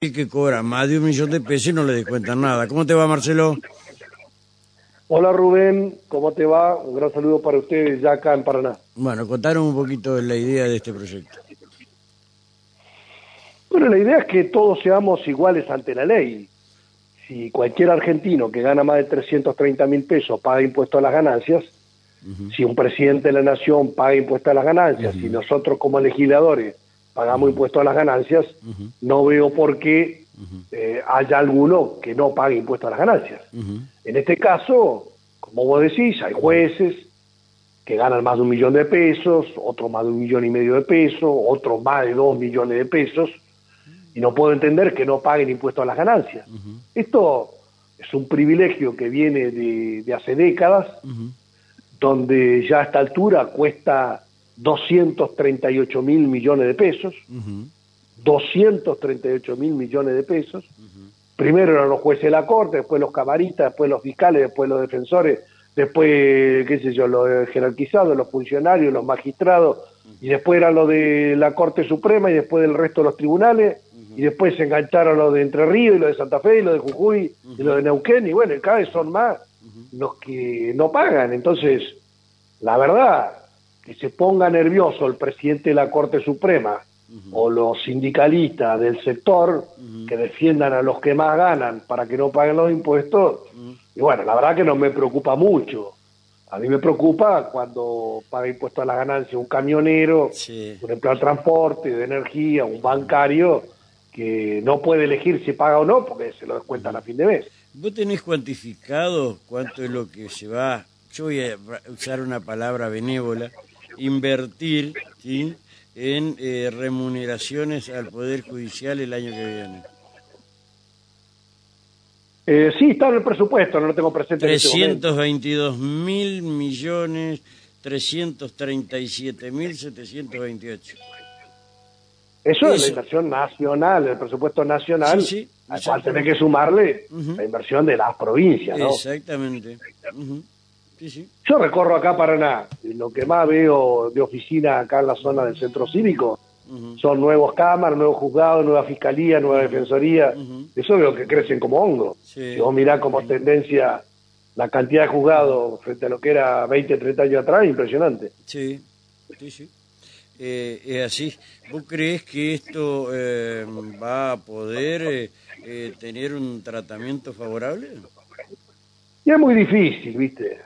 y que cobra más de un millón de pesos y no le descuentan nada. ¿Cómo te va, Marcelo? Hola Rubén, ¿cómo te va? Un gran saludo para ustedes ya acá en Paraná. Bueno, contaron un poquito la idea de este proyecto. Bueno, la idea es que todos seamos iguales ante la ley. Si cualquier argentino que gana más de 330 mil pesos paga impuesto a las ganancias, si un presidente de la nación paga impuesto a las ganancias, si nosotros como legisladores pagamos impuesto a las ganancias, no veo por qué eh, haya alguno que no pague impuesto a las ganancias. En este caso, como vos decís, hay jueces que ganan más de un millón de pesos, otros más de un millón y medio de pesos, otros más de dos millones de pesos, y no puedo entender que no paguen impuesto a las ganancias. Esto es un privilegio que viene de, hace décadas, donde ya a esta altura cuesta 238 mil millones de pesos, 238 mil millones de pesos. Primero eran los jueces de la corte, después los camaristas, después los fiscales, después los defensores, después, qué sé yo, los jerarquizados, los funcionarios, los magistrados, y después era lo de la Corte Suprema y después del resto de los tribunales, y después se engancharon los de Entre Ríos y los de Santa Fe y los de Jujuy y los de Neuquén, y bueno, cada vez son más los que no pagan. Entonces, la verdad, que se ponga nervioso el presidente de la Corte Suprema o los sindicalistas del sector que defiendan a los que más ganan para que no paguen los impuestos, y bueno, la verdad que no me preocupa mucho. A mí me preocupa cuando paga impuestos a la ganancia un camionero, un empleado de transporte, de energía, un bancario, que no puede elegir si paga o no porque se lo descuentan a fin de mes. ¿Vos tenés cuantificado cuánto es lo que se va, yo voy a usar una palabra benévola, invertir ¿sí? en eh, remuneraciones al Poder Judicial el año que viene? Eh, sí, está en el presupuesto, no lo tengo presente. 322 este mil millones 337 mil 728. Eso, es la inversión nacional, el presupuesto nacional, sí, sí, al cual tenés que sumarle la inversión de las provincias, ¿no? Exactamente. Yo recorro acá Paraná, lo que más veo de oficina acá en la zona del centro cívico son nuevos cámaras, nuevos juzgados, nueva fiscalía, nueva defensoría. Eso veo que crecen como hongo. Si vos mirás como tendencia la cantidad de juzgados frente a lo que era 20, 30 años atrás, impresionante. Sí, sí, sí. Eh, es así. ¿Vos crees que esto eh, va a poder eh, tener un tratamiento favorable? Y es muy difícil, ¿viste?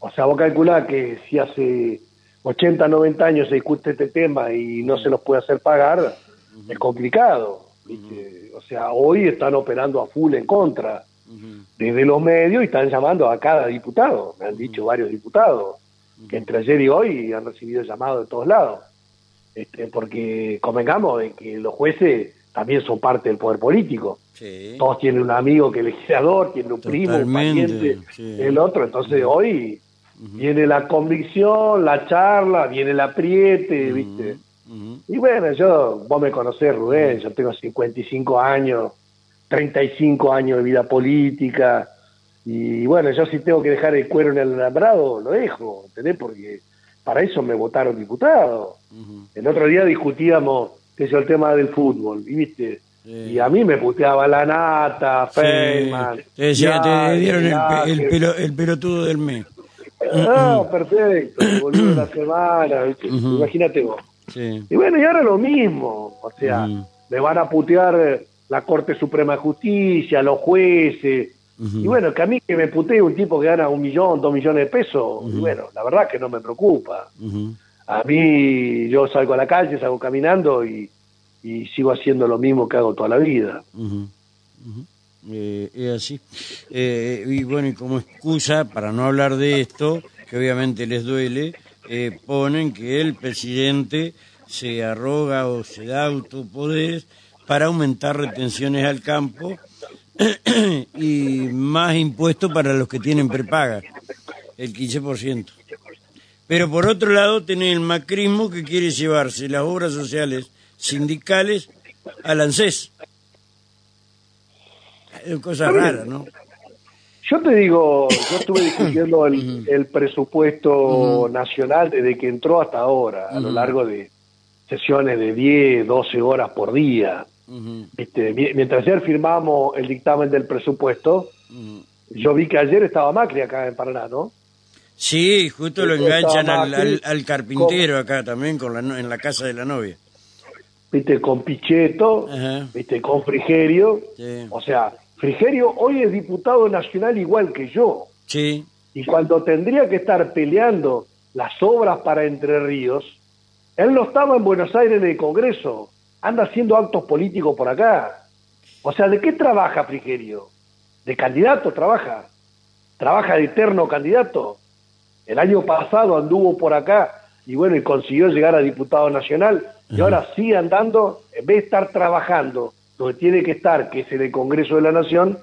O sea, vos calculás que si hace 80, 90 años se discute este tema y no se los puede hacer pagar, es complicado. ¿viste? O sea, hoy están operando a full en contra desde los medios y están llamando a cada diputado. Me han dicho varios diputados que entre ayer y hoy han recibido llamados de todos lados. Este, porque convengamos de que los jueces también son parte del poder político. Todos tienen un amigo que es legislador, tienen un primo, un pariente, el otro. Entonces hoy viene la convicción, la charla, viene el apriete, ¿viste? Y bueno, yo, vos me conocés, Rubén, yo tengo 55 años, 35 años de vida política. Y bueno, yo si tengo que dejar el cuero en el alambrado, lo dejo, ¿entendés? Porque para eso me votaron diputado. El otro día discutíamos, que es el tema del fútbol, y viste, y a mí me puteaba la nata, Feynman. Te, te dieron el, pelo, el pelotudo del mes. No, perfecto, volvió la semana, imagínate vos. Y bueno, y ahora lo mismo, o sea, me van a putear la Corte Suprema de Justicia, los jueces, y bueno, que a mí que me putee un tipo que gana un millón, dos millones de pesos, y bueno, la verdad que no me preocupa. A mí yo salgo a la calle, salgo caminando y, sigo haciendo lo mismo que hago toda la vida. Eh, es así. Eh, y bueno, y como excusa para no hablar de esto, que obviamente les duele, eh, ponen que el presidente se arroga o se da autopoderes para aumentar retenciones al campo y más impuestos para los que tienen prepaga, el 15%. Pero por otro lado tiene el macrismo que quiere llevarse las obras sociales sindicales al ANSES. Es cosa rara, ¿no? Yo te digo, yo estuve discutiendo el, presupuesto nacional desde que entró hasta ahora, a lo largo de sesiones de 10, 12 horas por día. este, mientras ayer firmamos el dictamen del presupuesto, yo vi que ayer estaba Macri acá en Paraná, ¿no? Sí, justo lo enganchan al, carpintero acá también con la, en la casa de la novia. Viste, con Pichetto, viste, con Frigerio. O sea, Frigerio hoy es diputado nacional igual que yo. Sí. Y cuando tendría que estar peleando las obras para Entre Ríos, él no estaba en Buenos Aires en el Congreso, anda haciendo actos políticos por acá. O sea, ¿de qué trabaja Frigerio? ¿De candidato trabaja? ¿Trabaja de eterno candidato? El año pasado anduvo por acá y bueno, y consiguió llegar a diputado nacional. Y ahora sigue andando, en vez de estar trabajando. Donde tiene que estar, que es en el Congreso de la Nación,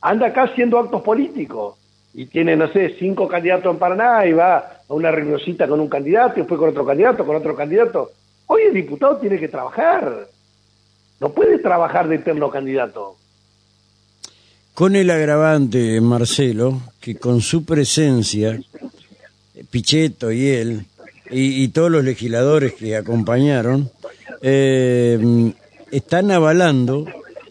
anda acá haciendo actos políticos. Y tiene, no sé, cinco candidatos en Paraná y va a una reunioncita con un candidato y después con otro candidato, con otro candidato. Hoy el diputado tiene que trabajar, no puede trabajar de eterno candidato. Con el agravante, Marcelo, que con su presencia Pichetto y él, y, todos los legisladores que acompañaron, eh, están avalando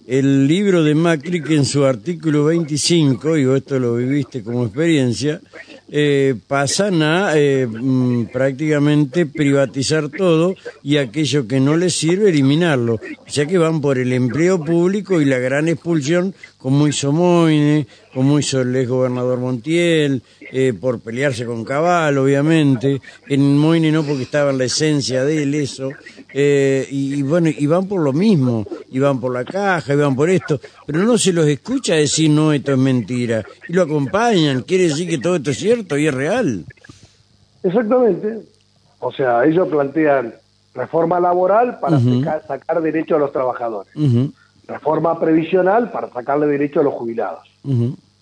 el libro de Macri que en su artículo 25, y esto lo viviste como experiencia, eh, pasan a eh, mm, prácticamente privatizar todo y aquello que no les sirve eliminarlo, ya que van por el empleo público y la gran expulsión, como hizo Moine, como hizo el ex gobernador Montiel, eh, por pelearse con Cabal, obviamente, en Moine no porque estaba en la esencia de él eso, eh, y, bueno, y van por lo mismo, y van por la caja, y van por esto, pero no se los escucha decir no, esto es mentira, y lo acompañan, quiere decir que todo esto es cierto y es real. Exactamente, o sea, ellos plantean reforma laboral para sacar, derecho a los trabajadores, reforma previsional para sacarle derecho a los jubilados.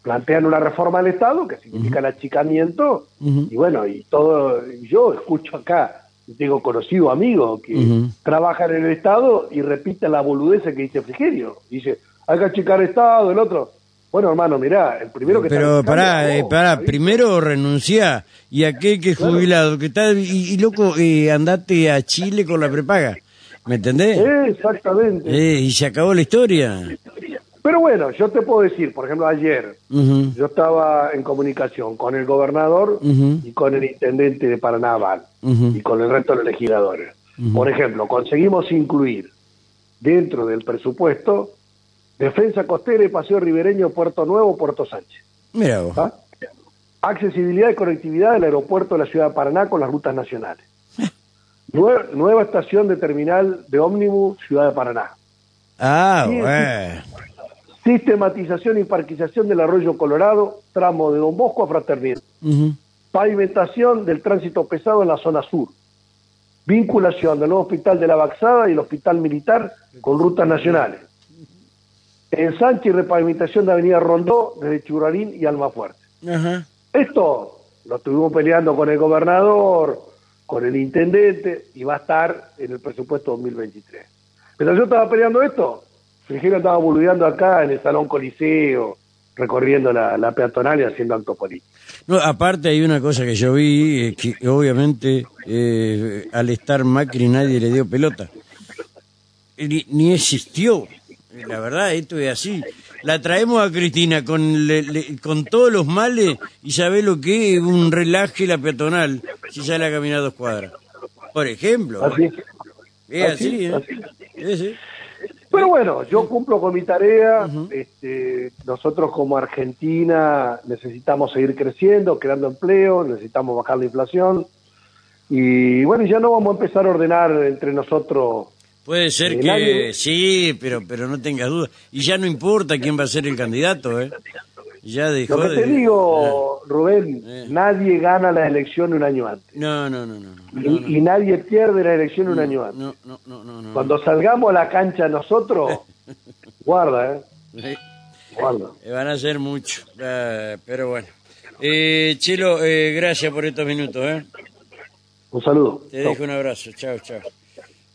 Plantean una reforma al Estado que significa el achicamiento y bueno, y todo, yo escucho acá, tengo conocido amigos que trabajan en el Estado y repiten la boludez que dice Frigerio, dice, hay que achicar Estado, el otro, bueno, hermano, mirá, el primero que Pero pará, eh, pará, primero renuncia y aquel que es jubilado, que está, y, loco, eh, andate a Chile con la prepaga, ¿me entendés? Exactamente. Eh, y se acabó la historia. Pero bueno, yo te puedo decir, por ejemplo, ayer yo estaba en comunicación con el gobernador y con el intendente de Paraná y con el resto de los legisladores. Por ejemplo, conseguimos incluir dentro del presupuesto defensa costera y paseo ribereño Puerto Nuevo, Puerto Sánchez. Mira vos. ¿Ah? Accesibilidad y conectividad del aeropuerto de la ciudad de Paraná con las rutas nacionales. nueva, estación de terminal de ómnibus Ciudad de Paraná. Ah, bueno. Sistematización y parquización del arroyo Colorado, tramo de Don Bosco a Fraternidad. Pavimentación del tránsito pesado en la zona sur. Vinculación del nuevo hospital de la Baxada y el hospital militar con rutas nacionales. Ensanche y repavimentación de Avenida Rondó desde Churarín y Almafuerte. Esto lo estuvimos peleando con el gobernador, con el intendente y va a estar en el presupuesto 2023. Pero yo estaba peleando esto Frigerio estaba boludeando acá en el Salón Coliseo, recorriendo la, peatonal y haciendo acto político. No, aparte hay una cosa que yo vi, que obviamente eh, al estar Macri nadie le dio pelota. Ni, existió. La verdad, esto es así. La traemos a Cristina con, con todos los males y sabe lo que es un relaje la peatonal si sale a caminar dos cuadras. Por ejemplo. Así. Es así, ¿eh? así. Pero bueno, yo cumplo con mi tarea. este, nosotros como Argentina necesitamos seguir creciendo, creando empleo, necesitamos bajar la inflación. Y bueno, ya no vamos a empezar a ordenar entre nosotros. Puede ser que sí, pero pero no tengas dudas. Y ya no importa quién va a ser el candidato, ¿eh? Ya Lo que te digo, ah. Rubén, eh. nadie gana la elección un año antes. No, no, no, no. y, nadie pierde la elección un año antes. No, no, no, no, Cuando salgamos a la cancha nosotros, guarda, ¿eh? Guarda. Eh, van a ser mucho, pero bueno. Eh, Chilo, eh, gracias por estos minutos, ¿eh? Un saludo. Te dejo un abrazo, chao, chao.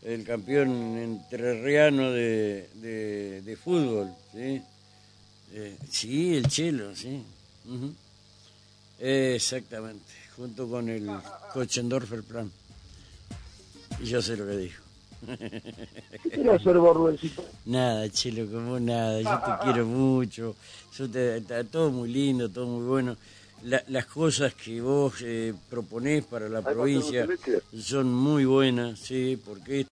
El campeón entrerriano de, de, de fútbol, ¿sí? Eh, sí, el chelo, sí. exactamente, junto con el Kochendorfer Plan. Y yo sé lo que dijo. ¿Qué quería hacer vos, Rubensito? Nada, Chelo, como nada, yo te quiero mucho, yo te, está todo muy lindo, todo muy bueno. La- las cosas que vos eh, proponés para la provincia son muy buenas, sí, porque